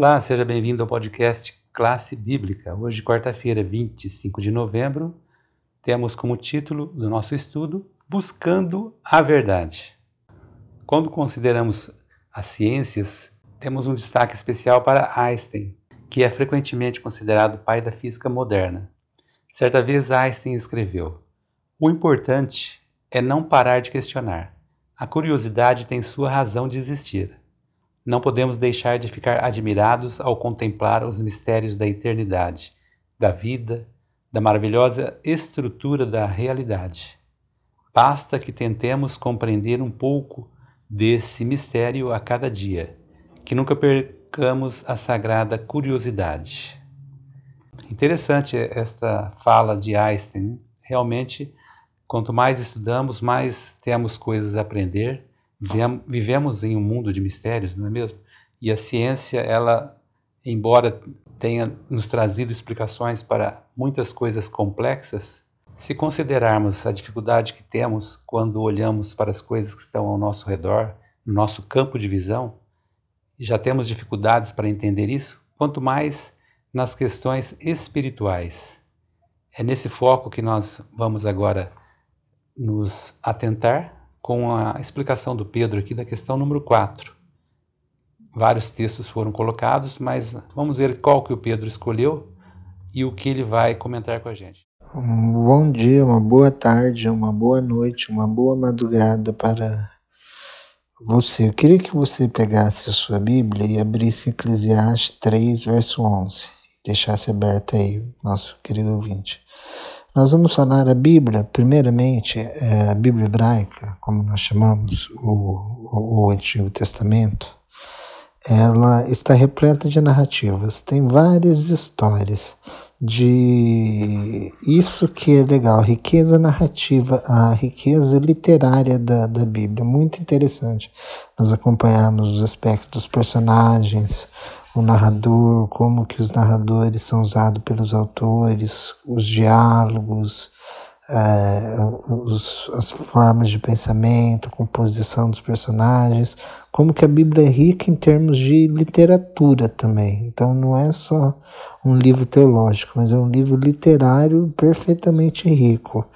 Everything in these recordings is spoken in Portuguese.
Olá, seja bem-vindo ao podcast Classe Bíblica. Hoje, quarta-feira, 25 de novembro, temos como título do nosso estudo Buscando a Verdade. Quando consideramos as ciências, temos um destaque especial para Einstein, que é frequentemente considerado o pai da física moderna. Certa vez Einstein escreveu: O importante é não parar de questionar. A curiosidade tem sua razão de existir. Não podemos deixar de ficar admirados ao contemplar os mistérios da eternidade, da vida, da maravilhosa estrutura da realidade. Basta que tentemos compreender um pouco desse mistério a cada dia, que nunca percamos a sagrada curiosidade. Interessante esta fala de Einstein. Realmente, quanto mais estudamos, mais temos coisas a aprender Vivemos em um mundo de mistérios, não é mesmo? E a ciência, ela, embora tenha nos trazido explicações para muitas coisas complexas, se considerarmos a dificuldade que temos quando olhamos para as coisas que estão ao nosso redor, no nosso campo de visão, já temos dificuldades para entender isso, quanto mais nas questões espirituais. É nesse foco que nós vamos agora nos atentar com a explicação do Pedro aqui da questão número 4. Vários textos foram colocados, mas vamos ver qual que o Pedro escolheu e o que ele vai comentar com a gente. Um bom dia, uma boa tarde, uma boa noite, uma boa madrugada para você. Eu queria que você pegasse a sua Bíblia e abrisse Eclesiastes 3, verso 11 e deixasse aberta aí, nosso querido ouvinte. Nós vamos falar a Bíblia, primeiramente, é, a Bíblia hebraica, como nós chamamos o, o Antigo Testamento, ela está repleta de narrativas, tem várias histórias de isso que é legal, riqueza narrativa, a riqueza literária da, da Bíblia, muito interessante. Nós acompanhamos os aspectos dos personagens, o narrador, como que os narradores são usados pelos autores, os diálogos, é, os, as formas de pensamento, composição dos personagens, como que a Bíblia é rica em termos de literatura também. Então não é só um livro teológico, mas é um livro literário perfeitamente rico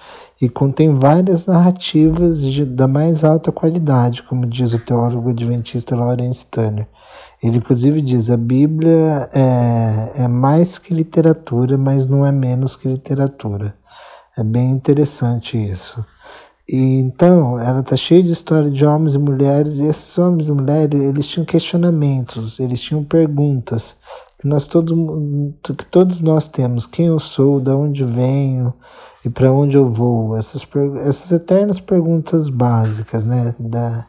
e contém várias narrativas de, da mais alta qualidade, como diz o teólogo adventista Lawrence Tanner. Ele, inclusive, diz: a Bíblia é, é mais que literatura, mas não é menos que literatura. É bem interessante isso. E então, ela está cheia de história de homens e mulheres, e esses homens e mulheres, eles tinham questionamentos, eles tinham perguntas que nós todos, que todos nós temos, quem eu sou, de onde venho e para onde eu vou, essas, essas eternas perguntas básicas, né, da,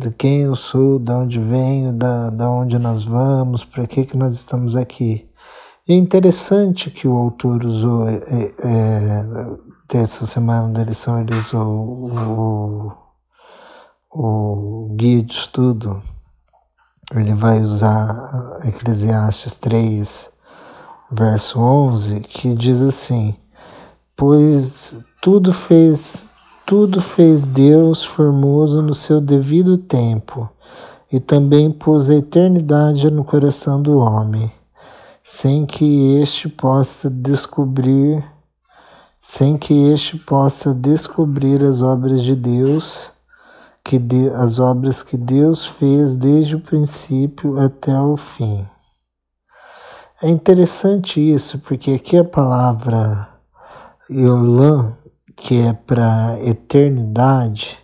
de quem eu sou, de onde venho, da, da onde nós vamos, para que, que nós estamos aqui. E é interessante que o autor usou, é, é, dessa semana da lição, ele usou o, o guia de estudo, ele vai usar Eclesiastes 3, verso 11, que diz assim: Pois tudo fez tudo fez Deus formoso no seu devido tempo, e também pôs a eternidade no coração do homem, sem que este possa descobrir, sem que este possa descobrir as obras de Deus, que de, as obras que Deus fez desde o princípio até o fim. É interessante isso, porque aqui a palavra Yolan que é para eternidade,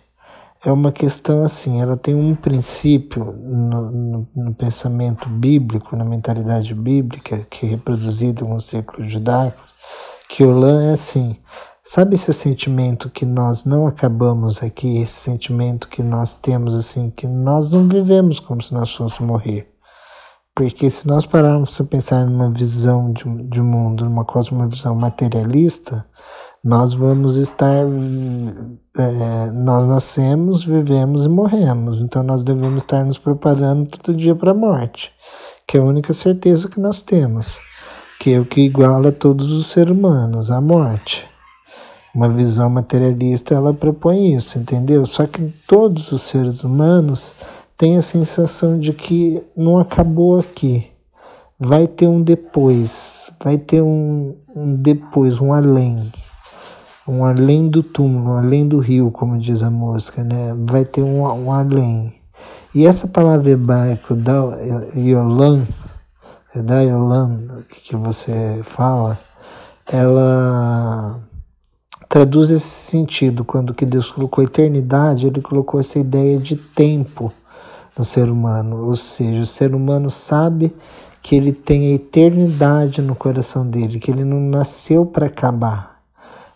é uma questão assim, ela tem um princípio no, no, no, pensamento bíblico, na mentalidade bíblica, que é reproduzido nos círculos judaicos, que Olam é assim, sabe esse sentimento que nós não acabamos aqui, esse sentimento que nós temos assim, que nós não vivemos como se nós fôssemos morrer. Porque se nós pararmos para pensar numa visão de, de mundo, numa cosmovisão materialista, nós vamos estar. É, nós nascemos, vivemos e morremos. Então nós devemos estar nos preparando todo dia para a morte, que é a única certeza que nós temos, que é o que iguala todos os seres humanos, a morte. Uma visão materialista ela propõe isso, entendeu? Só que todos os seres humanos têm a sensação de que não acabou aqui vai ter um depois, vai ter um, um depois, um além, um além do túmulo, um além do rio, como diz a música, né? Vai ter um, um além. E essa palavra hebraica, da Yolan, da Yolan, que você fala, ela traduz esse sentido. Quando que Deus colocou eternidade, ele colocou essa ideia de tempo no ser humano. Ou seja, o ser humano sabe que ele tem a eternidade no coração dele, que ele não nasceu para acabar,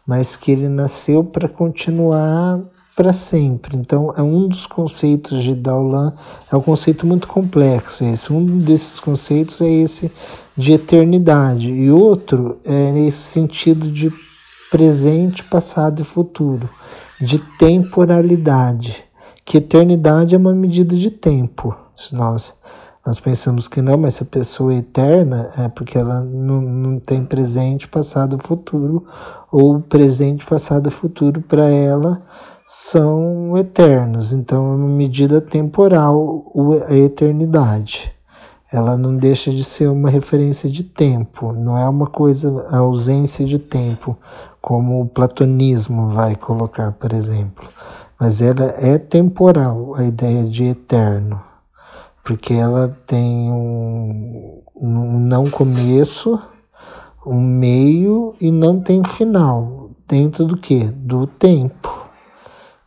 mas que ele nasceu para continuar para sempre. Então, é um dos conceitos de Daulan, é um conceito muito complexo esse. Um desses conceitos é esse de eternidade e outro é esse sentido de presente, passado e futuro, de temporalidade, que eternidade é uma medida de tempo. Se nós nós pensamos que não, mas se a pessoa é eterna é porque ela não, não tem presente, passado futuro, ou presente, passado futuro para ela são eternos. Então é uma medida temporal a eternidade. Ela não deixa de ser uma referência de tempo, não é uma coisa, a ausência de tempo, como o platonismo vai colocar, por exemplo. Mas ela é temporal, a ideia de eterno porque ela tem um, um não começo, um meio e não tem final. Dentro do que? Do tempo.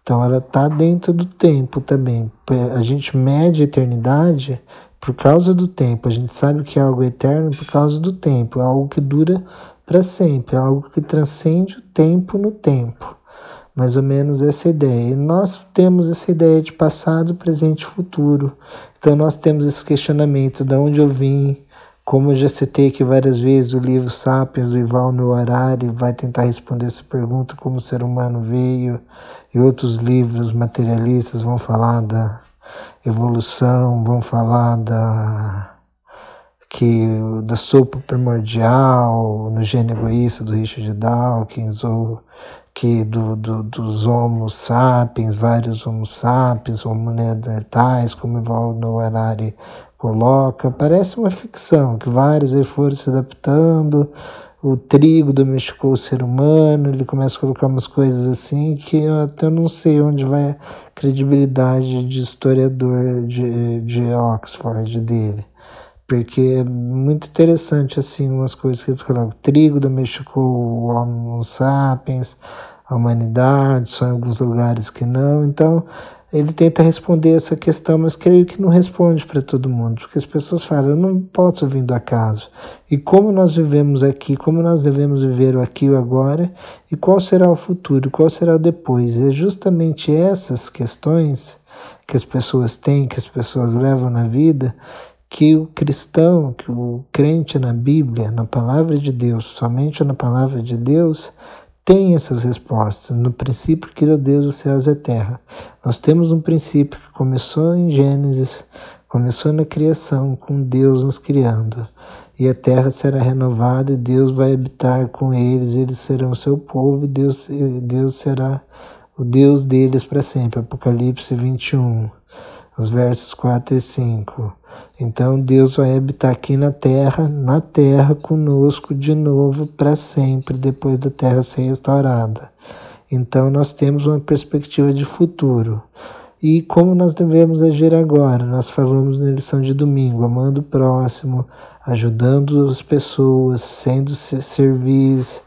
Então ela está dentro do tempo também. A gente mede a eternidade por causa do tempo. A gente sabe que é algo eterno por causa do tempo, é algo que dura para sempre, é algo que transcende o tempo no tempo mais ou menos essa ideia. E nós temos essa ideia de passado, presente e futuro. Então nós temos esse questionamento de onde eu vim, como eu já citei aqui várias vezes, o livro Sapiens, do Ival Harari, vai tentar responder essa pergunta, como o ser humano veio, e outros livros materialistas vão falar da evolução, vão falar da que da sopa primordial, no gênio egoísta do Richard Dawkins, ou que do, do, dos Homo sapiens, vários Homo sapiens, Homo neandertais, como Ivaldo Harari coloca, parece uma ficção, que vários aí foram se adaptando, o trigo domesticou o ser humano, ele começa a colocar umas coisas assim que eu até não sei onde vai a credibilidade de historiador de, de Oxford dele porque é muito interessante assim umas coisas que eles colocam. O trigo domesticou o Homo sapiens, a humanidade, só em alguns lugares que não. Então, ele tenta responder essa questão, mas creio que não responde para todo mundo, porque as pessoas falam, eu não posso vir do acaso. E como nós vivemos aqui, como nós devemos viver o aqui e o agora, e qual será o futuro, qual será o depois. É justamente essas questões que as pessoas têm, que as pessoas levam na vida, que o cristão, que o crente na Bíblia, na palavra de Deus, somente na palavra de Deus, tem essas respostas. No princípio criou Deus os céus e a terra. Nós temos um princípio que começou em Gênesis, começou na criação, com Deus nos criando. E a terra será renovada e Deus vai habitar com eles, eles serão seu povo e Deus, Deus será o Deus deles para sempre. Apocalipse 21, os versos 4 e 5. Então Deus vai habitar aqui na terra, na terra conosco de novo para sempre, depois da terra ser restaurada. Então nós temos uma perspectiva de futuro. E como nós devemos agir agora? Nós falamos na lição de domingo, amando o próximo, ajudando as pessoas, sendo serviço,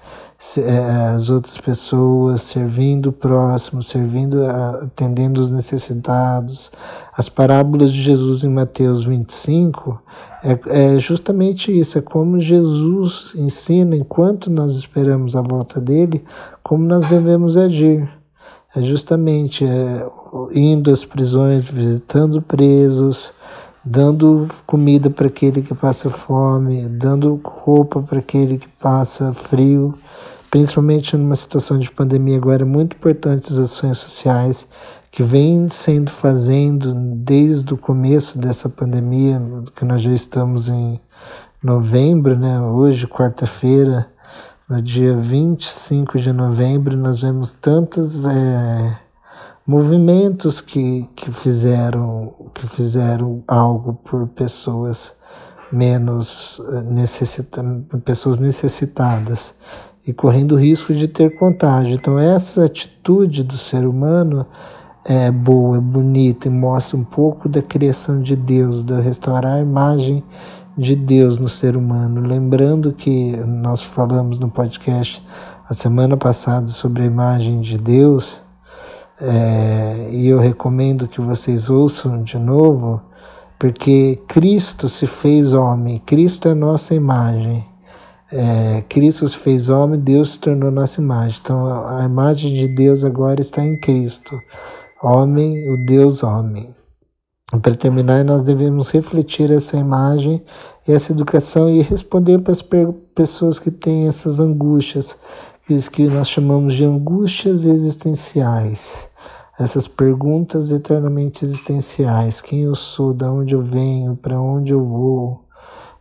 as outras pessoas, servindo o próximo, servindo, atendendo os necessitados. As parábolas de Jesus em Mateus 25 é, é justamente isso, é como Jesus ensina, enquanto nós esperamos a volta dele, como nós devemos agir. É justamente é, indo às prisões, visitando presos, dando comida para aquele que passa fome, dando roupa para aquele que passa frio, principalmente numa situação de pandemia agora é muito importante as ações sociais que vêm sendo fazendo desde o começo dessa pandemia, que nós já estamos em novembro, né? Hoje, quarta-feira, no dia 25 de novembro, nós vemos tantos é, movimentos que, que fizeram que fizeram algo por pessoas menos eh, necessita, pessoas necessitadas e correndo risco de ter contágio. Então essa atitude do ser humano é boa, é bonita e mostra um pouco da criação de Deus, de restaurar a imagem de Deus no ser humano. Lembrando que nós falamos no podcast a semana passada sobre a imagem de Deus, é, e eu recomendo que vocês ouçam de novo, porque Cristo se fez homem, Cristo é nossa imagem. É, Cristo se fez homem, Deus se tornou nossa imagem. Então a imagem de Deus agora está em Cristo, homem, o Deus homem. Para terminar, nós devemos refletir essa imagem e essa educação e responder para as pessoas que têm essas angústias, que nós chamamos de angústias existenciais. Essas perguntas eternamente existenciais: quem eu sou, de onde eu venho, para onde eu vou,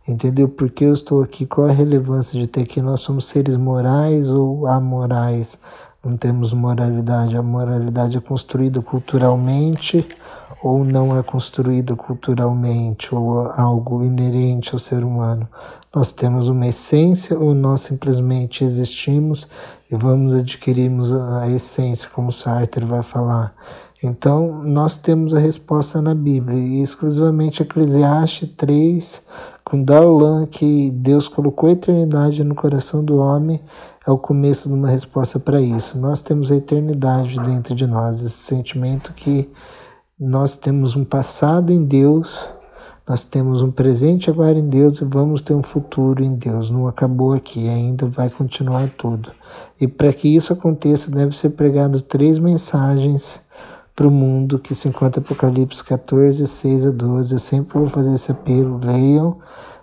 entendeu? Por que eu estou aqui? Qual a relevância de ter aqui? Nós somos seres morais ou amorais? Não temos moralidade. A moralidade é construída culturalmente ou não é construída culturalmente ou algo inerente ao ser humano. Nós temos uma essência ou nós simplesmente existimos e vamos adquirirmos a essência, como Sartre vai falar. Então, nós temos a resposta na Bíblia, e exclusivamente Eclesiastes 3, com Daulan, que Deus colocou a eternidade no coração do homem, é o começo de uma resposta para isso. Nós temos a eternidade dentro de nós, esse sentimento que nós temos um passado em Deus, nós temos um presente agora em Deus e vamos ter um futuro em Deus. Não acabou aqui, ainda vai continuar tudo. E para que isso aconteça, deve ser pregado três mensagens para o mundo que se encontra Apocalipse 14, 6 a 12. Eu sempre vou fazer esse apelo, leiam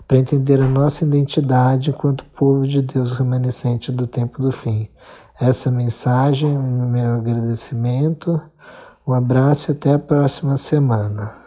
para entender a nossa identidade enquanto povo de Deus remanescente do tempo do fim. Essa mensagem, meu agradecimento um abraço e até a próxima semana.